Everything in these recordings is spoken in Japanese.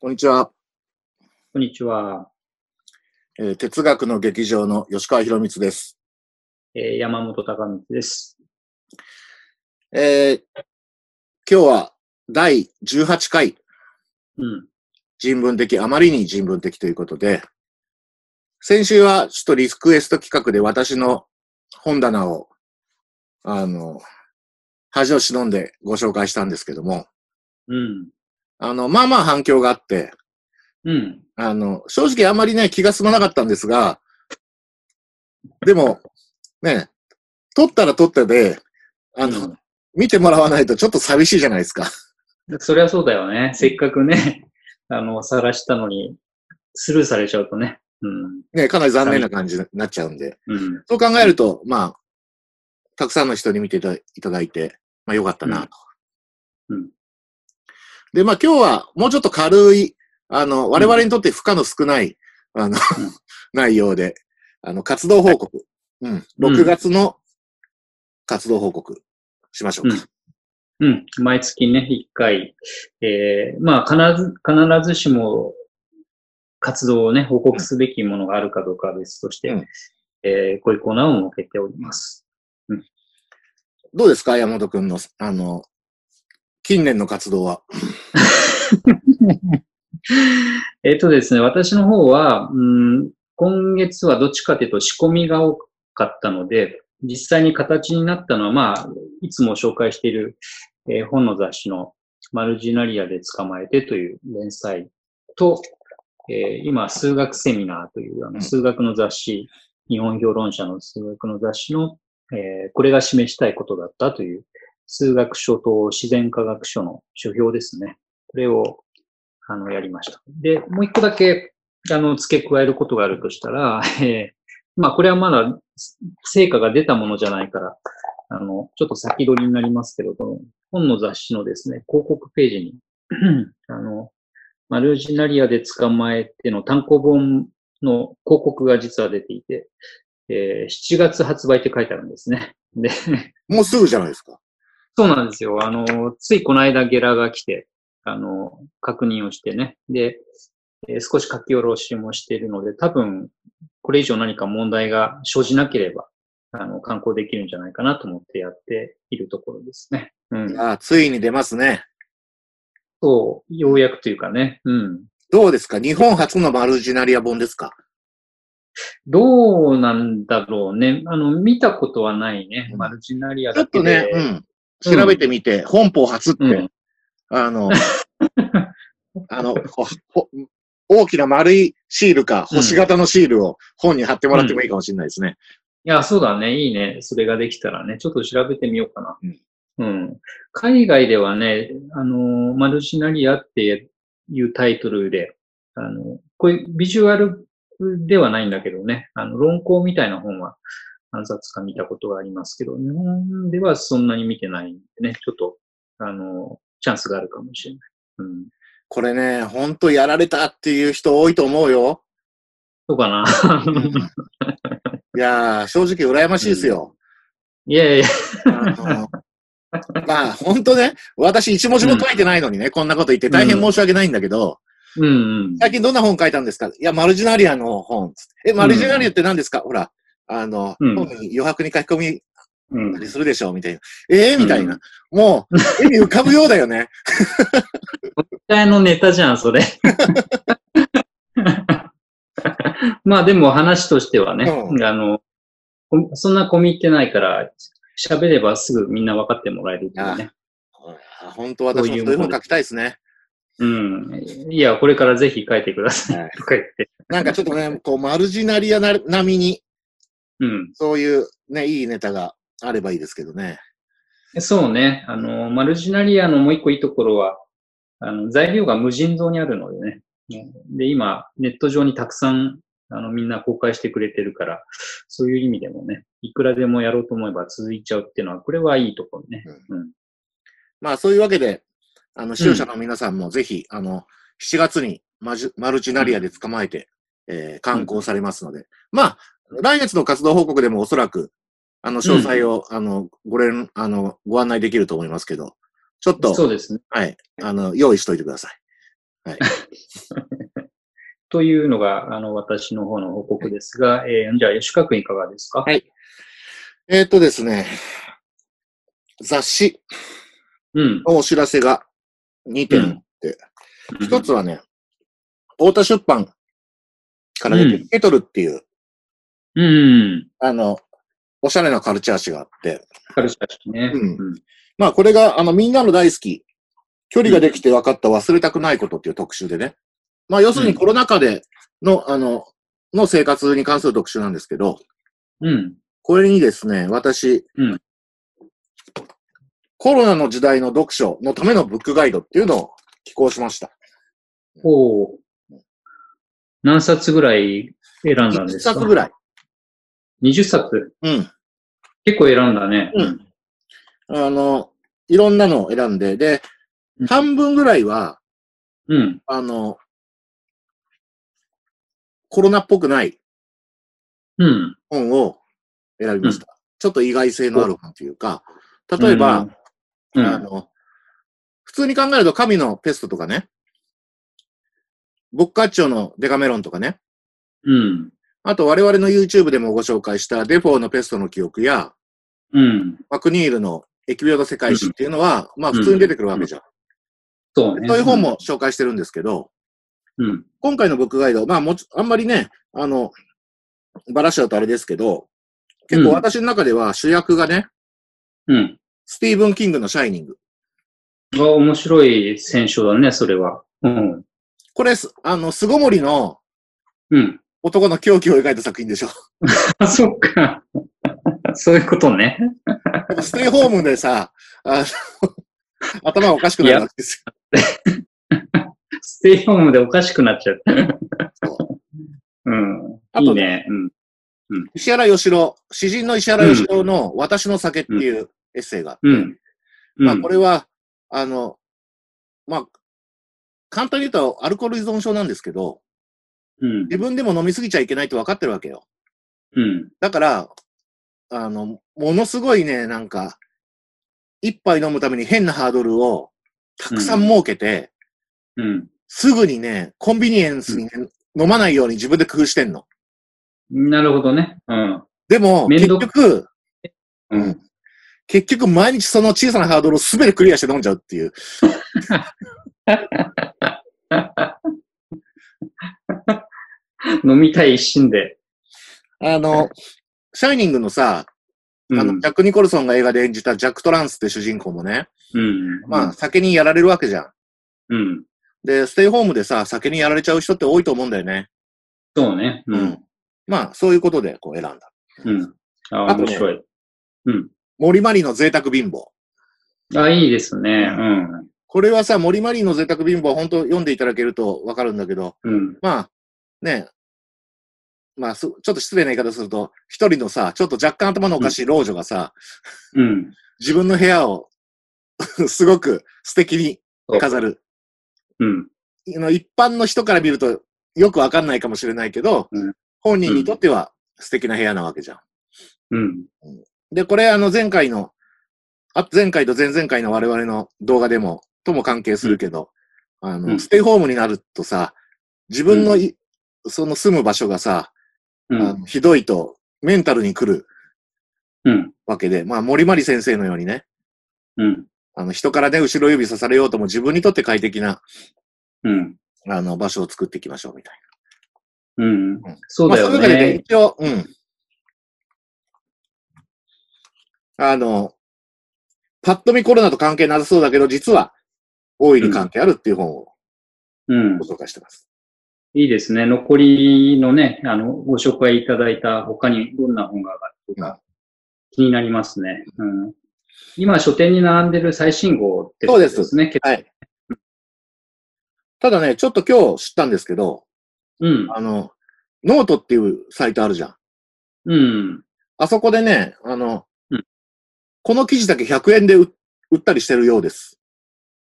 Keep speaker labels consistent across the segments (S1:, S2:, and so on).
S1: こんにちは。
S2: こんにちは。
S1: えー哲学の劇場の吉川博光です。
S2: えー山本隆光です。
S1: えー今日は第18回
S2: うん。
S1: 人文的、あまりに人文的ということで、先週はちょっとリクエスト企画で私の本棚を、あの、恥を忍んでご紹介したんですけども、
S2: うん。
S1: あの、まあまあ反響があって、
S2: うん。
S1: あの、正直あんまりね、気が済まなかったんですが、でも、ね、撮ったら撮ったで、あの、
S2: うん
S1: 見てもらわないとちょっと寂しいじゃないですか。
S2: そりゃそうだよね。せっかくね、あの、晒したのに、スルーされちゃうとね。うん。
S1: ね、かなり残念な感じになっちゃうんで。
S2: うん。
S1: そう考えると、まあ、たくさんの人に見ていただいて、まあよかったなと。
S2: うんうん
S1: で、まあ今日はもうちょっと軽い、あの、我々にとって負荷の少ない、あの、内容で、あの、活動報告。うん。6月の活動報告しましょうか。
S2: うん。毎月ね、一回、えーまあ、必ず、必ずしも、活動をね、報告すべきものがあるかどうかは別として、
S1: うん
S2: えーこういうコーナーを設けております。
S1: どうですか山本くんの、あの、近年の活動は？
S2: えっとですね、私の方は、うん、今月はどっちかというと仕込みが多かったので、実際に形になったのは、まあ、いつも紹介している、えー本の雑誌のマルジナリアで捕まえてという連載と、えー今、数学セミナーというあ
S1: うん
S2: の数学の雑誌、日本評論者の数学の雑誌の、えーこれが示したいことだったという数学書と自然科学書の書評ですね。これをあの、やりました。で、もう一個だけ、あの、付け加えることがあるとしたら、えーまあ、これはまだ、成果が出たものじゃないから、あの、ちょっと先取りになりますけど、この本の雑誌のですね、広告ページに、あの、マルジナリアで捕まえての単行本の広告が実は出ていて、えー7月発売って書いてあるんですね。で、
S1: もうすぐじゃないですか。
S2: そうなんですよ。あの、ついこの間ゲラが来て、あの、確認をしてね。で、えー少し書き下ろしもしているので、多分、これ以上何か問題が生じなければ、あの、観光できるんじゃないかなと思ってやっているところですね。うん。
S1: あついに出ますね。
S2: そう、ようやくというかね。うん。
S1: どうですか？日本初のマルジナリア本ですか？
S2: どうなんだろうね。あの、見たことはないね。
S1: うん
S2: マルチナリア
S1: ちょ
S2: だけ
S1: っとね、
S2: で。
S1: うん。調べてみて、本邦初って、
S2: うん
S1: あの、あの、大きな丸いシールか、星型のシールを本に貼ってもらってもいいかもしれないですね。
S2: いや、そうだね。いいね。それができたらね。ちょっと調べてみようかな。
S1: うん
S2: うん。海外ではね、あの、マルシナリアっていうタイトルで、あの、こういうビジュアルではないんだけどね、あの、論考みたいな本は何冊か見たことがありますけど、日本ではそんなに見てないんでね、ちょっと、あの、チャンスがあるかもしれない。うん。
S1: これね、ほんとやられたっていう人多いと思うよ。
S2: そうかな。
S1: いやー、正直羨ましいですよ。
S2: いやいや、
S1: あのまあ、ほんとね、私一文字も書いてないのにね、こんなこと言って大変申し訳ないんだけど、
S2: うんうん。
S1: 最近どんな本書いたんですか？いや、マルジナリアの本。え、マルジナリアって何ですか、ほら、あの、
S2: うん
S1: 余白に書き込み
S2: うん
S1: たりするでしょみたいな。ええみたいな。もう、絵に浮かぶようだよね。
S2: 実際のネタじゃん、それ。まあでも話としてはね、
S1: うん
S2: あの、こそんな込み入ってないから、喋ればすぐみんな分かってもらえるっていうね。
S1: あ本当私もそういう本書きたいですね。
S2: うん。いや、これからぜひ書いてください。
S1: はい
S2: とか言って。
S1: なんかちょっとね、こう、マルジナリアな並みに、
S2: うん。
S1: そういうね、いいネタがあればいいですけどね。
S2: そうね。あの、マルジナリアのもう一個いいところは、あの、材料が無尽蔵にあるのでね。で、今、ネット上にたくさん、あの、みんな公開してくれてるから、そういう意味でもね、いくらでもやろうと思えば続いちゃうっていうのは、これはいいところね。うん。
S1: まあ、そういうわけで、あの、視聴者の皆さんもぜひ、あの、7月にマジマルチナリアで捕まえて、えー観光されますので、まあ、来月の活動報告でもおそらく、あの、詳細を、あの、ご連、あの、ご案内できると思いますけど、ちょっと、
S2: そうですね。
S1: はい、あの、用意しといてください。はい。
S2: というのが、あの、私の方の報告ですが、えー、じゃあ、吉川君いかがですか？
S1: はいえっ、とですね、雑誌
S2: うん。
S1: のお知らせが2点あって、一、つはね、太田出版から出てる
S2: うん
S1: ケトルっていう、
S2: うん。
S1: あの、おしゃれなカルチャー誌があって、
S2: カルチャー誌ね。
S1: うんまあこれが、あの、みんなの大好き、距離ができて分かった忘れたくないことっていう特集でね。まあ要するにコロナ禍での、あの、の生活に関する特集なんですけど、
S2: うん。
S1: これにですね、私、
S2: うん
S1: コロナの時代の読書のためのブックガイドっていうのを寄稿しました。
S2: おお。何冊ぐらい選んだんで
S1: 1
S2: すか？
S1: 冊ぐらい。
S2: 20冊。
S1: うん。
S2: 結構選んだね。
S1: うん。あの、いろんなのを選んで、で
S2: うん、
S1: 半分ぐらいは、
S2: うん。
S1: あの、コロナっぽくない
S2: うん。
S1: 本を選びました。ちょっと意外性のある本というか、例えば、
S2: うん、
S1: あの、普通に考えると神のペストとかね、ボッカッチョのデカメロンとかね、
S2: うん。
S1: あと我々の YouTube でもご紹介したデフォーのペストの記憶や、
S2: うん。
S1: マクニールの疫病の世界史っていうのは、まあ普通に出てくるわけじゃん。
S2: そうね。
S1: そういう本も紹介してるんですけど、
S2: うん。
S1: 今回のブックガイド、まあもち、あんまりね、あの、バラしちゃうとあれですけど、結構私の中では主役がね、
S2: うん。
S1: スティーブン・キングのシャイニング。
S2: あ面白い選手だね、それは。うん。
S1: これす、あの、巣ごもりの
S2: うん。
S1: 男の狂気を描いた作品でしょ。
S2: あ、そっか。そういうことね。
S1: ステイホームでさ、あの頭おかしくなるわけです
S2: ステイホームでおかしくなっちゃう。
S1: そ
S2: うん。
S1: あと
S2: いいね。うん。
S1: よ。石原義郎、詩人の石原義郎の私の酒っていうエッセイがあって、
S2: うん。
S1: まあ
S2: うん
S1: これは、あの、まあ、簡単に言うとアルコール依存症なんですけど、
S2: うん。
S1: 自分でも飲みすぎちゃいけないと分かってるわけよ。
S2: うん。
S1: だから、あの、ものすごいね、なんか、一杯飲むために変なハードルをたくさん設けて、
S2: うん。
S1: すぐにね、コンビニエンスにね、飲まないように自分で工夫してんの。
S2: なるほどね。うん。
S1: でも、結局、
S2: う
S1: うんん。結局毎日その小さなハードルをすべてクリアして飲んじゃうっていう。
S2: 飲みたい一心で。
S1: あの、シャイニングのさ、
S2: うん。
S1: あの、ジャック・ニコルソンが映画で演じたジャック・トランスって主人公もね、
S2: うん。
S1: まあ、酒にやられるわけじゃん。
S2: うん。
S1: で、ステイホームでさ、酒にやられちゃう人って多いと思うんだよね。
S2: そうね。う。
S1: うんん。まあ、そういうことでこう選んだ。
S2: うん。あ、
S1: あ
S2: 面白い。うん。
S1: 森マリの贅沢貧乏。
S2: あ、いいですね。うん。
S1: これはさ、森マリの贅沢貧乏、本当読んでいただけるとわかるんだけど、
S2: うん。
S1: まあ、ね、まあ、すちょっと失礼な言い方すると、一人のさ、ちょっと若干頭のおかしい老女がさ、
S2: うん。
S1: 自分の部屋を すごく素敵に飾る。
S2: うん。
S1: あの一般の人から見るとよくわかんないかもしれないけど、
S2: うん
S1: 本人にとっては素敵な部屋なわけじゃん。
S2: うん。
S1: で、これあの前回の、あ前回と前々回の我々の動画でも、とも関係するけど、あの、
S2: うん
S1: ステイホームになるとさ、自分のい、その住む場所がさ、
S2: うん。
S1: あのひどいとメンタルに来る
S2: うん。
S1: わけで、まあ森まり先生のようにね、
S2: うん。
S1: あの人からね、後ろ指さされようとも自分にとって快適な、
S2: うん。
S1: あの場所を作っていきましょうみたい
S2: うん
S1: な。。
S2: そうだよ
S1: まあ、そういうわけでね、
S2: ね。
S1: 一応、うん。あの、パッと見コロナと関係なさそうだけど、実は大いに関係あるっていう本を
S2: うん
S1: ご。紹介してます。
S2: いいですね。残りのね、あの、ご紹介いただいた他にどんな本があるか気になりますね。うん。今、書店に並んでる最新号ってことですね。
S1: はい。ただね、ちょっと今日知ったんですけど、
S2: うん。
S1: あの、ノートっていうサイトあるじゃん。
S2: うん。
S1: あそこでね、あの、
S2: うん
S1: この記事だけ100円で売売ったりしてるようです。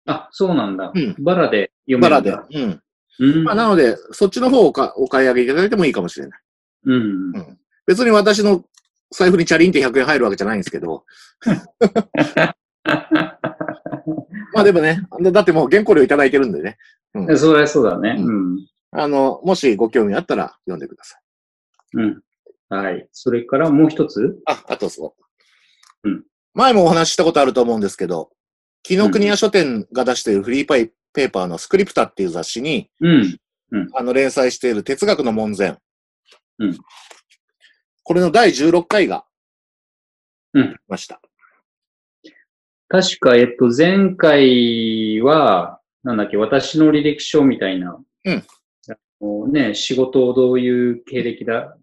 S2: あ、そうなんだ。
S1: うん
S2: バラで読
S1: バラ
S2: めるんだ。。
S1: でうん。
S2: うん。
S1: まあ、なので、そっちの方をおかお買い上げいただいてもいいかもしれない。
S2: うん。
S1: 別に私の財布にチャリンって100円入るわけじゃないんですけど、まあでもね、だってもう原稿料いただいてるんでね。
S2: うん、そりゃそうだね。
S1: う
S2: うん。
S1: あの、もしご興味あったら読んでください。
S2: うん。はい。それからもう一つ？
S1: あ、あとそう。
S2: うん。
S1: 前もお話ししたことあると思うんですけど、紀ノ国屋書店が出しているフリーパイペーパーのスクリプタっていう雑誌に、
S2: うん。
S1: あの、連載している哲学の門前。
S2: うん。
S1: これの第16回が、
S2: うん。
S1: ました。
S2: 確か、えっと、前回は、なんだっけ、私の履歴書みたいな。
S1: うん
S2: もうね、仕事をどういう経歴だ、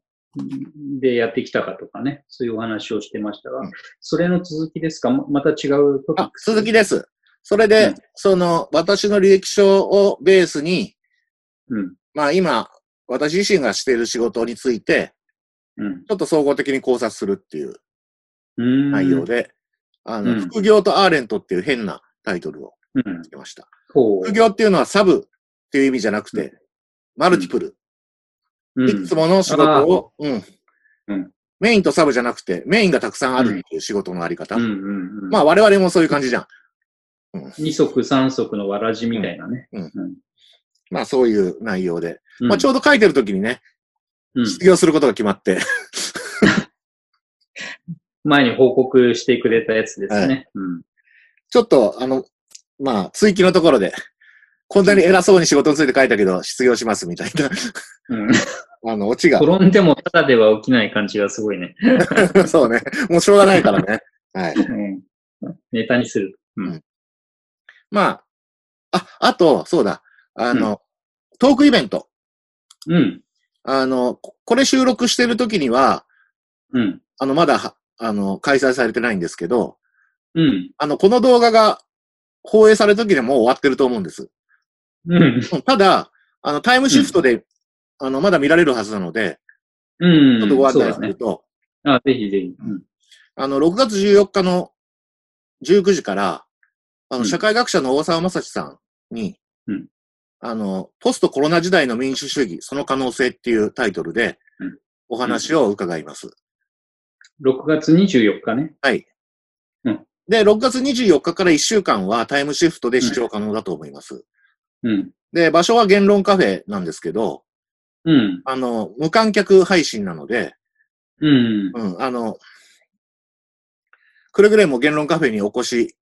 S2: でやってきたかとかね、そういうお話をしてましたが、
S1: うん
S2: それの続きですか？ままた違うトピッ
S1: あ、
S2: クス？
S1: 続きです。それで、
S2: うん
S1: その、私の履歴書をベースに、
S2: うん。
S1: まあ今、私自身がしている仕事について、
S2: うん。
S1: ちょっと総合的に考察するっていう
S2: うん。
S1: 内容で、あの、
S2: うん
S1: 副業とアーレントっていう変なタイトルを
S2: うん。
S1: つけました。
S2: ほう
S1: 副業っていうのはサブっていう意味じゃなくて、マルティプル。
S2: うん
S1: いくつもの仕事を、うん
S2: うん
S1: メインとサブじゃなくて、メインがたくさんあるっていう仕事のあり方。
S2: うんうんうん。
S1: まあ我々もそういう感じじゃん。
S2: 二足三足のわらじみたいなね。
S1: まあそういう内容で。
S2: うん
S1: まあちょうど書いてる時にね、
S2: うん
S1: 失業することが決まって、
S2: 前に報告してくれたやつですね。うん
S1: ちょっとあの、まあ追記のところで、こんなに偉そうに仕事について書いたけど、失業しますみたい
S2: うん。
S1: な、あの、オチが。
S2: 転んでもただでは起きない感じがすごいね。
S1: そうね。もうしょうがないからね。はい。
S2: うんネタにする。うん。
S1: まあ、あ、あと、そうだ。あの、トークイベント。
S2: うん。
S1: あの、ここれ収録してる時には、
S2: うん。
S1: あの、まだは、あの、開催されてないんですけど、
S2: うん。
S1: あの、この動画が放映される時でもう終わってると思うんです。
S2: うん。
S1: うんただ、あの、タイムシフトで、あの、まだ見られるはずなので、
S2: うん。
S1: ちょっとご案。内すると、
S2: あ、ぜひぜひ。うん。
S1: あの、6月14日の19時から、あの、
S2: うん
S1: 社会学者の大沢正史さんに、
S2: うん
S1: あの、ポストコロナ時代の民主主義、その可能性っていうタイトルで
S2: うん、
S1: お話を伺います。
S2: 6月24日ね。
S1: はい。
S2: うん
S1: で、6月24日から1週間はタイムシフトで視聴可能だと思います。
S2: うん。
S1: で、場所は言論カフェなんですけど、
S2: うん。
S1: あの、無観客配信なので、
S2: うん。
S1: うん、あの、くれぐれも言論カフェにお越し、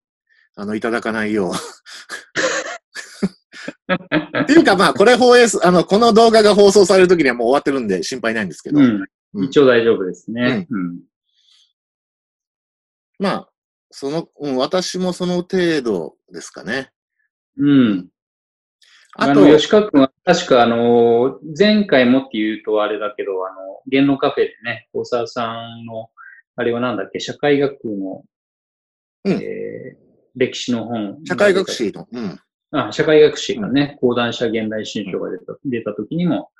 S1: あの、いただかないよう。っていうかまあ、これ放映す、あの、この動画が放送される時にはもう終わってるんで心配ないんですけど、
S2: うん。
S1: うん
S2: 一応大丈夫ですね。うん。
S1: まあ、その、うん、私もその程度ですかね。
S2: うん。
S1: あと、
S2: あの、吉川君は確かあの、前回もって言うとあれだけど、あの、言論カフェでね、大沢さんの、あれはなんだっけ、社会学の、
S1: うん
S2: えー歴史の本。
S1: 社会学史の、うん、
S2: あ、社会学史がね、講談社現代新書が出た、出た時にも、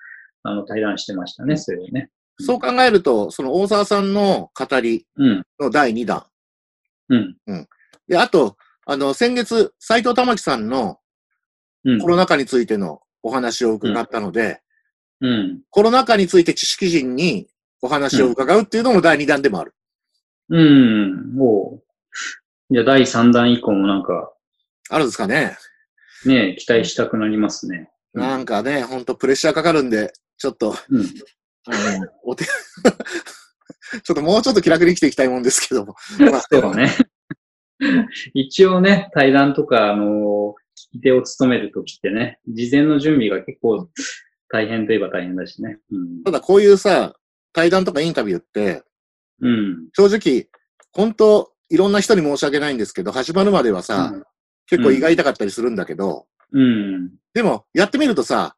S2: あの、対談してましたね、それをね。
S1: そう考えると、その大沢さんの語り
S2: うん。
S1: の第2弾。
S2: うん。
S1: で、あと、あの、先月、斎藤玉樹さんの
S2: うん
S1: コ。ロナ禍についてのお話を伺ったので、
S2: うん。
S1: コロナ禍について知識人にお話を伺うっていうのも第2弾でもある。
S2: うん。もう、じゃあ第3弾以降もなんか、
S1: あるんですかね。
S2: ね、期待したくなりますね。うん
S1: なんかね、ほんとプレッシャーかかるんで、ちょっと、
S2: うん。
S1: あの、お手、ちょっともうちょっと気楽に生きていきたいもんですけども。まあ
S2: そうだね。一応ね、対談とか、あの、聞き手を務めるときってね、事前の準備が結構大変といえば大変だしね。
S1: ただこういうさ、対談とかインタビューって、
S2: うん。うん。
S1: 正直、本当いろんな人に申し訳ないんですけど、始まるまではさ、結構胃が痛かったりするんだけど、
S2: うん。
S1: でも、やってみるとさ、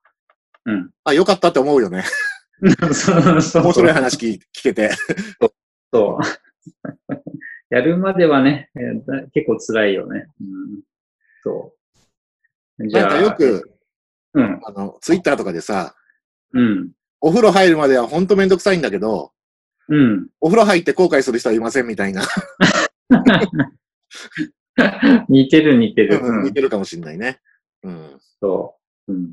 S2: うん。
S1: あ、よかったって思うよね。
S2: そうそう
S1: 面白い話聞聞けて。
S2: そう。やるまではね、結構辛いよね。うん。そう。じ
S1: なん
S2: ゃあ、
S1: かよく、
S2: うん。
S1: あの、ツイッターとかでさ、
S2: うん。
S1: お風呂入るまではほんとめんどくさいんだけど、
S2: うん。
S1: お風呂入って後悔する人はいませんみたいな、
S2: 似てる似てる。
S1: うん
S2: うん
S1: 似てるかもしんないね。うん。
S2: そう。うん。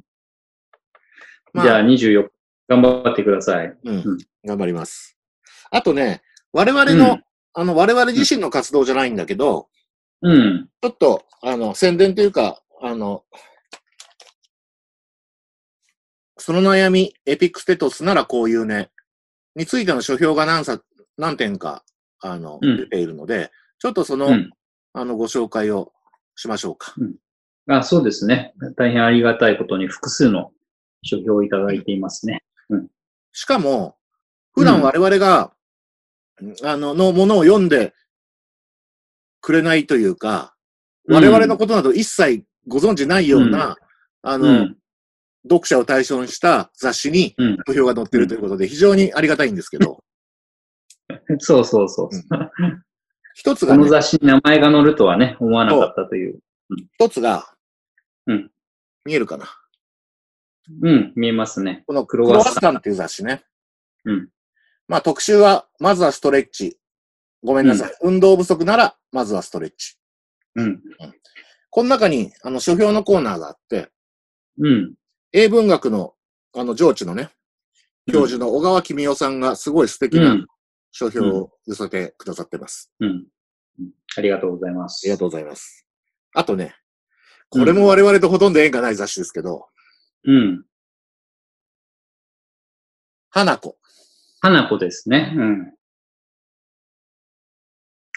S1: まあ
S2: じゃあ24日、頑張ってください。
S1: うん
S2: うん。
S1: 頑張ります。あとね、我々の、
S2: うん
S1: あの、我々自身の活動じゃないんだけど、
S2: うん。
S1: ちょっと、あの、宣伝というか、あの、その悩み、エピクステトスならこういうね、についての書評が何冊、何点か、あの、
S2: うん
S1: 出ているので、ちょっとその、
S2: うん。
S1: あの、ご紹介をしましょうか。
S2: あ、そうですね。大変ありがたいことに複数の書評をいただいていますね。
S1: しかも、普段我々が、あの、のものを読んでくれないというか、我々のことなど一切ご存知ないような、あの、
S2: うん。
S1: 読者を対象にした雑誌に
S2: うん。
S1: 書評が載ってるということで、非常にありがたいんですけど、
S2: そうそうそう。
S1: うん一つが、ね、
S2: この雑誌に名前が載るとはね、思わなかったという。
S1: 一つが、
S2: うん
S1: 見えるかな？
S2: うん、見えますね。
S1: このク
S2: ク
S1: ロワッ
S2: サン
S1: っていう雑誌ね。
S2: うん。
S1: まあ特集は、まずはストレッチ。ごめんなさい。運動不足なら、まずはストレッチ。
S2: うん。
S1: この中に、あの、書評のコーナーがあって、
S2: うん。
S1: 英文学の、あの、上智のね、教授の小川君代さんがすごい素敵
S2: う。
S1: なん書評を寄せてくださってます。
S2: うん。うんありがとうございます。
S1: ありがとうございます。あとね、これも我々とほとんど縁がない雑誌ですけど、
S2: うん。
S1: 花子。
S2: 花子ですね。うん。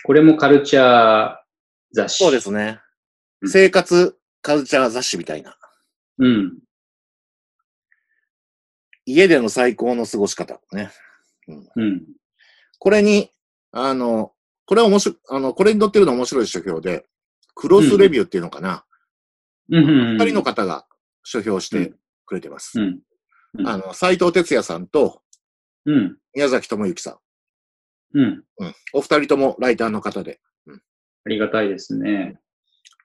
S2: これもカルチャー雑誌。
S1: そうですね。
S2: うん
S1: 生活カルチャー雑誌みたいな。
S2: うん。
S1: 家での最高の過ごし方。ね。
S2: うん。
S1: これに、あの、これは面白い、あの、これに載ってるの面白い書評で、クロスレビューっていうのかな。
S2: うん。うん。
S1: 二、人の方が書評してくれてます。
S2: うん。うん
S1: あの、斎藤哲也さんと
S2: うん。
S1: 宮崎智之さん。
S2: うん。
S1: うん。お二人ともライターの方で、
S2: ありがたいですね。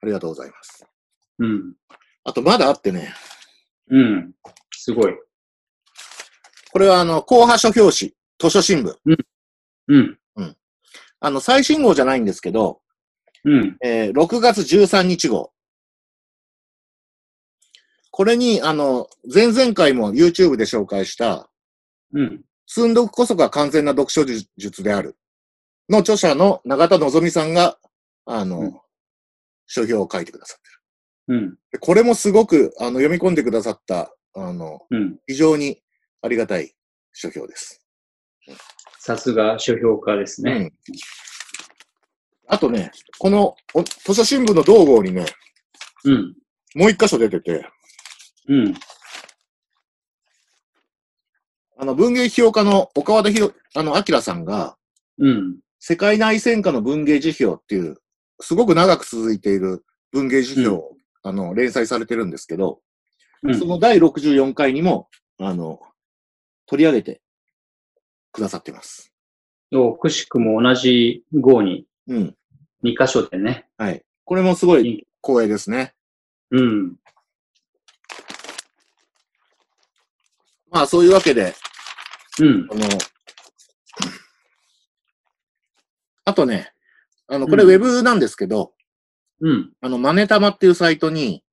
S1: ありがとうございます。
S2: うん。
S1: あと、まだあってね、
S2: うん。すごい。
S1: これはあの、後派書評誌、図書新聞。
S2: うん。
S1: あの、最新号じゃないんですけど、
S2: うん。
S1: えー6月13日号。これに、あの、前々回も YouTube で紹介した、
S2: うん。
S1: 寸読こそが完全な読書術である。の著者の永田望さんが、あの、
S2: うん
S1: 書評を書いてくださって
S2: うん。
S1: これもすごく、あの、読み込んでくださった、あの、
S2: うん。
S1: 非常にありがたい書評です。
S2: さすが書評家ですね。
S1: うん。あとね、この、お図書新聞の同号にね、
S2: うん。
S1: もう一箇所出てて、
S2: うん。
S1: あの、文芸批評家の岡和田ひろ、あの、明さんが、
S2: うん。
S1: 世界内戦下の文芸辞表っていう、すごく長く続いている文芸辞表を、あの、連載されてるんですけど、
S2: うん
S1: その第64回にも、あの、取り上げてくださってます。
S2: おくしくも同じ号に
S1: うん。
S2: 2箇所でね。
S1: はい。これもすごい光栄ですね。
S2: うん。
S1: まあ、そういうわけで、
S2: うん。
S1: あの、あとね、あの、これ
S2: うん
S1: ウェブなんですけど、
S2: うん。
S1: あの、マネタマっていうサイトに、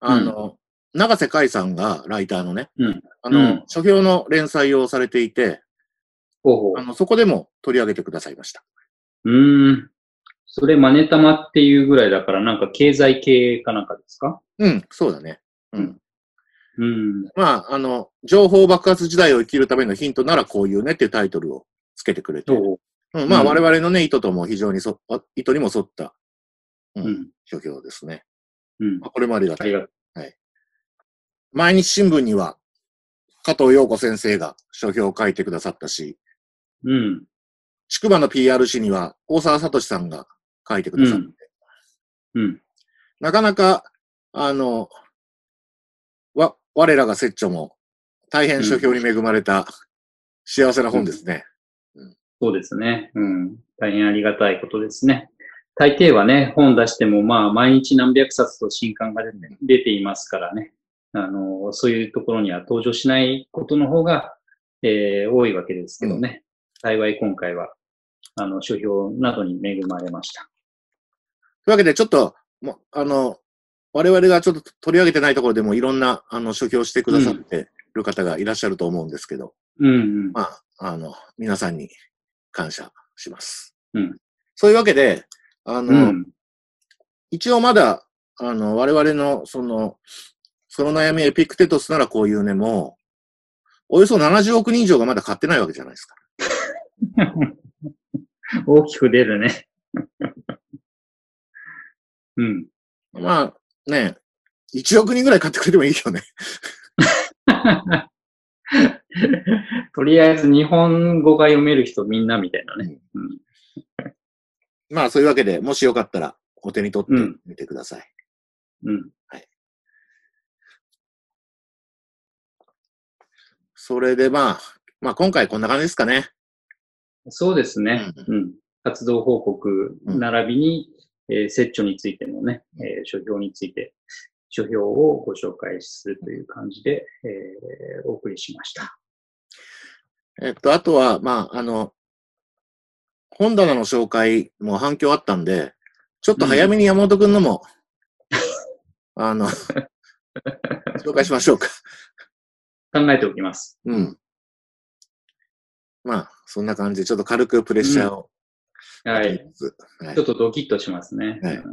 S1: あの、長瀬海さんがライターのね、
S2: うん。
S1: あの、
S2: うん
S1: 書評の連載をされていて、
S2: ほうほう
S1: あ。の、そこでも取り上げてくださいました。
S2: うーん。それマネタマっていうぐらいだからなんか経済系かなんかですか？
S1: うん、そうだね。うん。
S2: うん。
S1: まあ、あの、情報爆発時代を生きるためのヒントならこういうねっていうタイトルをつけてくれて、
S2: そ
S1: うん、まあ、
S2: うん
S1: 我々のね、意図とも非常にそ、あ意図にも沿った、う
S2: う。うん。
S1: 書評ですね。
S2: うん。
S1: まあこれもありがたい。
S2: ありがとう。
S1: 毎日新聞には、加藤陽子先生が書評を書いてくださったし、
S2: うん。
S1: 筑波の PR 誌には大沢聡さんが書いてくださって、
S2: うんうん。
S1: なかなか、あの、わ、我らが拙著も大変書評に恵まれた幸せな本ですね。
S2: そうですね。うん。大変ありがたいことですね。大抵はね、本出してもまあ毎日何百冊と新刊が出て出ていますからね。あの、そういうところには登場しないことの方が、えー多いわけですけどね。幸い今回は、あの、書評などに恵まれました。
S1: というわけで、ちょっと、もあの、我々がちょっと取り上げてないところでもいろんな、あの、書評してくださってる方がいらっしゃると思うんですけど、
S2: うん、うん。
S1: まあ、あの、皆さんに感謝します。
S2: うん
S1: そういうわけで、あの、
S2: うん。
S1: 一応まだ、あの、我々の、その、その悩みエピクテトスならこういうね、もう、およそ70億人以上がまだ買ってないわけじゃないですか。
S2: 大きく出るね。うん。
S1: まあ、ね、1億人ぐらい買ってくれてもいいよね。
S2: とりあえず日本語が読める人みんなみたいなね。うん
S1: まあ、そういうわけで、もしよかったら、お手に取って
S2: うん
S1: みてください。
S2: うん。
S1: それでまあ、まあ今回こんな感じですかね。
S2: そうですね。
S1: う
S2: うん。活動報告
S1: うん
S2: 並びに、えー、折についてのね、えー書評について、書評をご紹介するという感じで、えーお送りしました。
S1: えっと、あとは、まあ、あの、本棚の紹介も反響あったんで、ちょっと早めに山本くんのも、あの、紹介しましょうか。
S2: 考えておきます。
S1: うん。まあ、そんな感じで、ちょっと軽くプレッシャーを。
S2: はい。
S1: はい
S2: ちょっとドキッとしますね。
S1: はい
S2: うん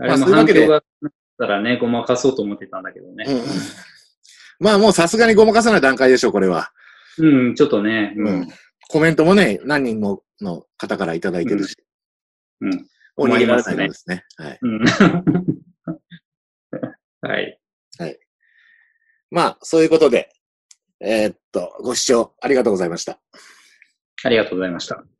S2: あ
S1: まあ
S2: れも反響がなかったらね、ごまかそうと思ってたんだけどね。
S1: うんまあもうさすがにごまかさない段階でしょう、これは。
S2: うん、ちょっとね、う
S1: うんん。コメントもね、何人もの方からいただいてるし。
S2: うん。
S1: もう逃げられないですね。はい。
S2: うん。はい。
S1: まあ、そういうことで、えーっと、ご視聴ありがとうございました。
S2: ありがとうございました。